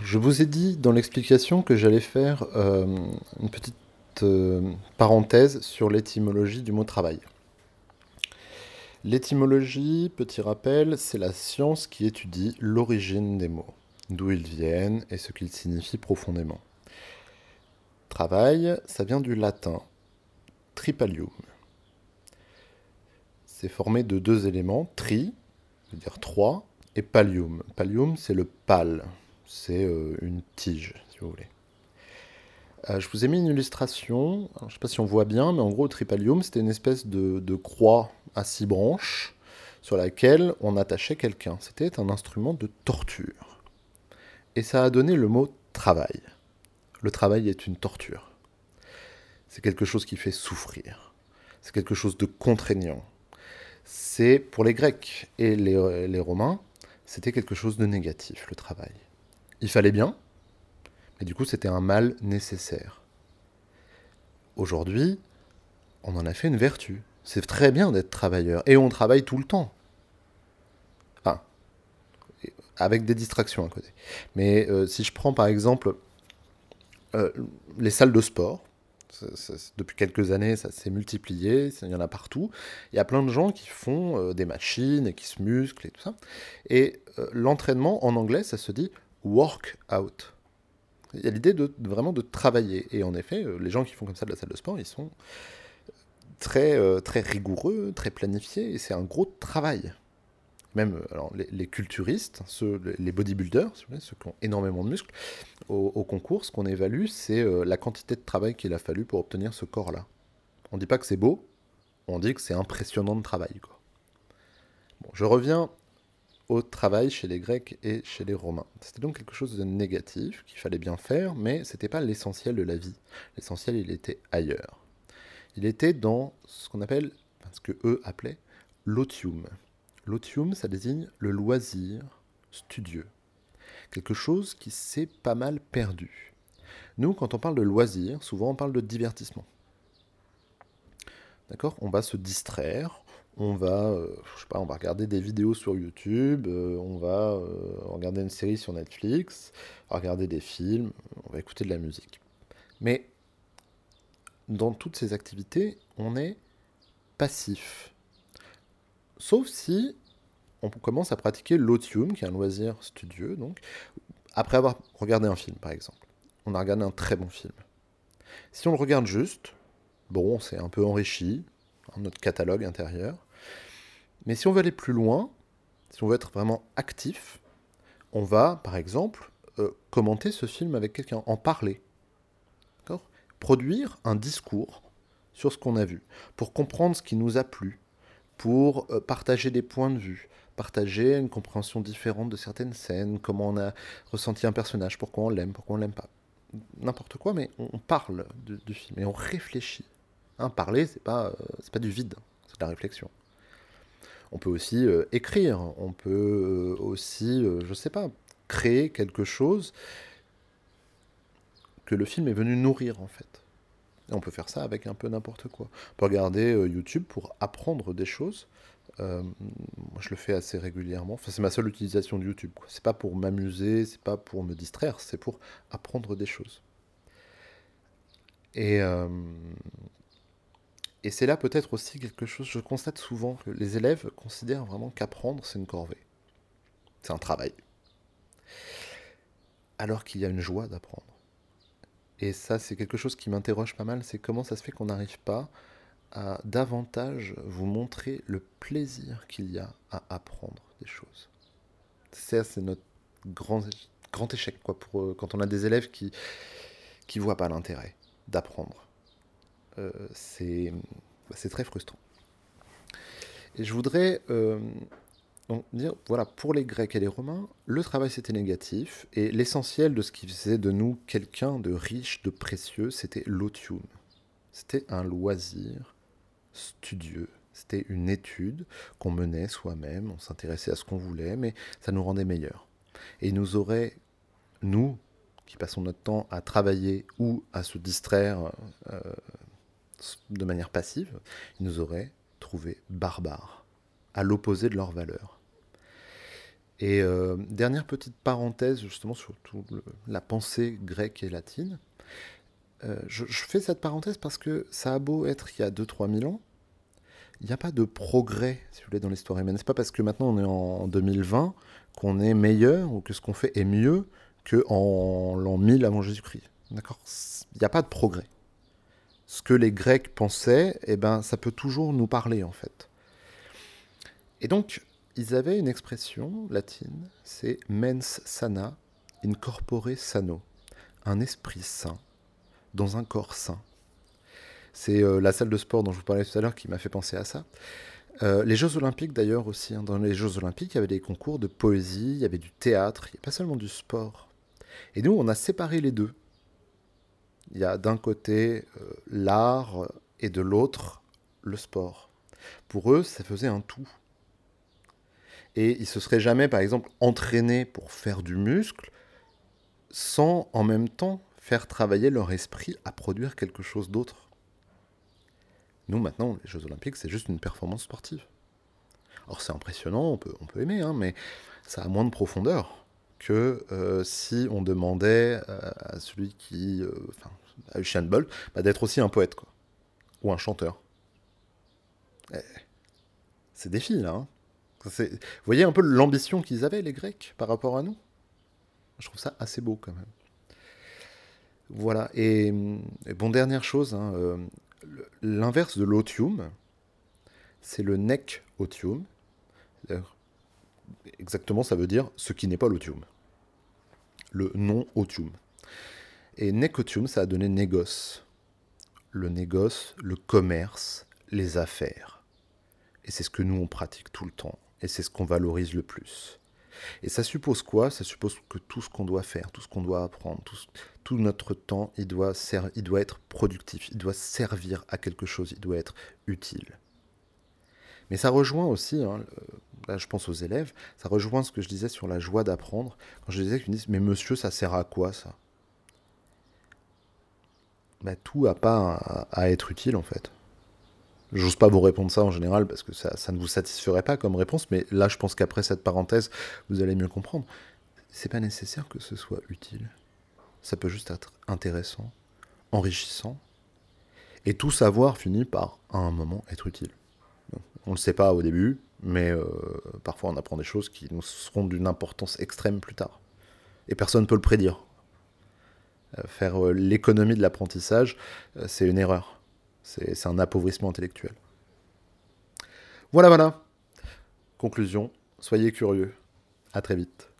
Je vous ai dit dans l'explication que j'allais faire euh, une petite euh, parenthèse sur l'étymologie du mot travail. L'étymologie, petit rappel, c'est la science qui étudie l'origine des mots, d'où ils viennent et ce qu'ils signifient profondément. Travail, ça vient du latin tripalium. C'est formé de deux éléments, tri, c'est-à-dire trois, et pallium. Pallium, c'est le pal, c'est euh, une tige, si vous voulez. Euh, je vous ai mis une illustration, je ne sais pas si on voit bien, mais en gros, le tripalium, c'était une espèce de, croix à six branches sur laquelle on attachait quelqu'un. C'était un instrument de torture. Et ça a donné le mot travail. Le travail est une torture. C'est quelque chose qui fait souffrir. C'est quelque chose de contraignant. C'est pour les Grecs et les Romains, c'était quelque chose de négatif, le travail. Il fallait bien, mais du coup c'était un mal nécessaire. Aujourd'hui, on en a fait une vertu. C'est très bien d'être travailleur, et on travaille tout le temps. Enfin, avec des distractions à côté. Mais euh, si je prends par exemple euh, les salles de sport, depuis quelques années, ça s'est multiplié, il y en a partout. Il y a plein de gens qui font euh, des machines et qui se musclent et tout ça. Et l'entraînement, en anglais, ça se dit work out. Il y a l'idée de, vraiment de travailler. Et en effet, euh, les gens qui font comme ça de la salle de sport, ils sont très, euh, très rigoureux, très planifiés, et c'est un gros travail. Même euh, alors, les, culturistes, ceux, les bodybuilders, ceux qui ont énormément de muscles, au, concours, ce qu'on évalue, c'est la quantité de travail qu'il a fallu pour obtenir ce corps-là. On ne dit pas que c'est beau, on dit que c'est impressionnant de travail. Bon, je reviens au travail chez les Grecs et chez les Romains. C'était donc quelque chose de négatif qu'il fallait bien faire, mais ce n'était pas l'essentiel de la vie. L'essentiel, il était ailleurs. Il était dans ce qu'on appelle, ce que eux appelaient l'otium. L'otium, ça désigne le loisir studieux. Quelque chose qui s'est pas mal perdu. Nous, quand on parle de loisir, souvent on parle de divertissement. D'accord? On va se distraire, on va, euh, on va regarder des vidéos sur YouTube, euh, on va euh, regarder une série sur Netflix, regarder des films, on va écouter de la musique. Mais dans toutes ces activités, on est passif. Sauf si on commence à pratiquer l'otium, qui est un loisir studieux, donc, après avoir regardé un film, par exemple. On a regardé un très bon film. Si on le regarde juste, bon, c'est un peu enrichi, notre catalogue intérieur. Mais si on veut aller plus loin, si on veut être vraiment actif, on va, par exemple, euh, commenter ce film avec quelqu'un, en parler. Produire un discours sur ce qu'on a vu, pour comprendre ce qui nous a plu, pour euh, partager des points de vue, partager une compréhension différente de certaines scènes, comment on a ressenti un personnage, pourquoi on l'aime, pourquoi on l'aime pas. N'importe quoi, mais on, parle du film et on réfléchit. Hein, parler, c'est pas, euh, pas du vide, c'est de la réflexion. On peut aussi euh, écrire, on peut euh, aussi, je sais pas, créer quelque chose que le film est venu nourrir en fait. Et on peut faire ça avec un peu n'importe quoi. On peut regarder YouTube pour apprendre des choses. moi, je le fais assez régulièrement. Enfin, c'est ma seule utilisation de YouTube. C'est pas pour m'amuser, c'est pas pour me distraire, c'est pour apprendre des choses. Et, et c'est là peut-être aussi quelque chose, je constate souvent que les élèves considèrent vraiment qu'apprendre, c'est une corvée. C'est un travail. Alors qu'il y a une joie d'apprendre. Et ça, c'est quelque chose qui m'interroge pas mal, c'est comment ça se fait qu'on n'arrive pas à davantage vous montrer le plaisir qu'il y a à apprendre des choses. Ça, c'est notre grand, grand échec, quoi, pour, euh, quand on a des élèves qui qui voient pas l'intérêt d'apprendre. Euh, bah, c'est très frustrant. Et je voudrais euh, dire, voilà, pour les Grecs et les Romains, le travail c'était négatif, et l'essentiel de ce qui faisait de nous quelqu'un de riche, de précieux, c'était l'otium. C'était un loisir studieux, c'était une étude qu'on menait soi-même, on s'intéressait à ce qu'on voulait, mais ça nous rendait meilleurs. Et nous aurait, nous, qui passons notre temps à travailler ou à se distraire euh, de manière passive, ils nous auraient trouvé barbares, à l'opposé de leurs valeurs. Et euh, dernière petite parenthèse justement sur tout la pensée grecque et latine. Euh, je, fais cette parenthèse parce que ça a beau être il y a 2-3 000 ans, il n'y a pas de progrès, si vous voulez, dans l'histoire humaine. C'est pas parce que maintenant on est en 2020 qu'on est meilleur ou que ce qu'on fait est mieux qu'en l'an 1000 avant Jésus-Christ. D'accord? Il n'y a pas de progrès. Ce que les Grecs pensaient, eh ben, ça peut toujours nous parler en fait. Et donc, ils avaient une expression latine, c'est mens sana in corpore sano, un esprit sain dans un corps sain. C'est euh, la salle de sport dont je vous parlais tout à l'heure qui m'a fait penser à ça. Euh, les Jeux Olympiques d'ailleurs aussi. Hein. Dans les Jeux Olympiques, il y avait des concours de poésie, il y avait du théâtre, il n'y pas seulement du sport. Et nous, on a séparé les deux. Il y a d'un côté euh, l'art et de l'autre le sport. Pour eux, ça faisait un tout. Et ils se seraient jamais, par exemple, entraînés pour faire du muscle sans en même temps faire travailler leur esprit à produire quelque chose d'autre. Nous, maintenant, les Jeux Olympiques, c'est juste une performance sportive. Alors, c'est impressionnant, on peut, on peut aimer, hein, mais ça a moins de profondeur que euh, si on demandait euh, à celui qui. À Usain bah, d'être aussi un poète, quoi. Ou un chanteur. Eh, c'est des filles, là. Hein. Vous voyez un peu l'ambition qu'ils avaient, les Grecs, par rapport à nous? Je trouve ça assez beau, quand même. Voilà. Et, bon, dernière chose, hein, l'inverse de l'otium, c'est le nec otium. Exactement, ça veut dire ce qui n'est pas l'otium. Le non-otium. Et nec otium, ça a donné négoce. Le négoce, le commerce, les affaires. Et c'est ce que nous, on pratique tout le temps. Et c'est ce qu'on valorise le plus. Et ça suppose quoi? Ça suppose que tout ce qu'on doit faire, tout ce qu'on doit apprendre, tout, notre temps, il doit, il doit être productif, il doit servir à quelque chose, il doit être utile. Mais ça rejoint aussi, hein, là je pense aux élèves, ça rejoint ce que je disais sur la joie d'apprendre. Quand je disais qu'ils me disent, mais monsieur, ça sert à quoi ça? Bah, Tout n'a pas à être utile en fait. J'ose pas vous répondre ça en général parce que ça, ne vous satisferait pas comme réponse, mais là je pense qu'après cette parenthèse, vous allez mieux comprendre. C'est pas nécessaire que ce soit utile. Ça peut juste être intéressant, enrichissant, et tout savoir finit par, à un moment, être utile. On le sait pas au début, mais euh, parfois on apprend des choses qui nous seront d'une importance extrême plus tard. Et personne ne peut le prédire. Euh, faire euh, l'économie de l'apprentissage, c'est une erreur. C'est un appauvrissement intellectuel. Voilà, voilà. Conclusion, soyez curieux. À très vite.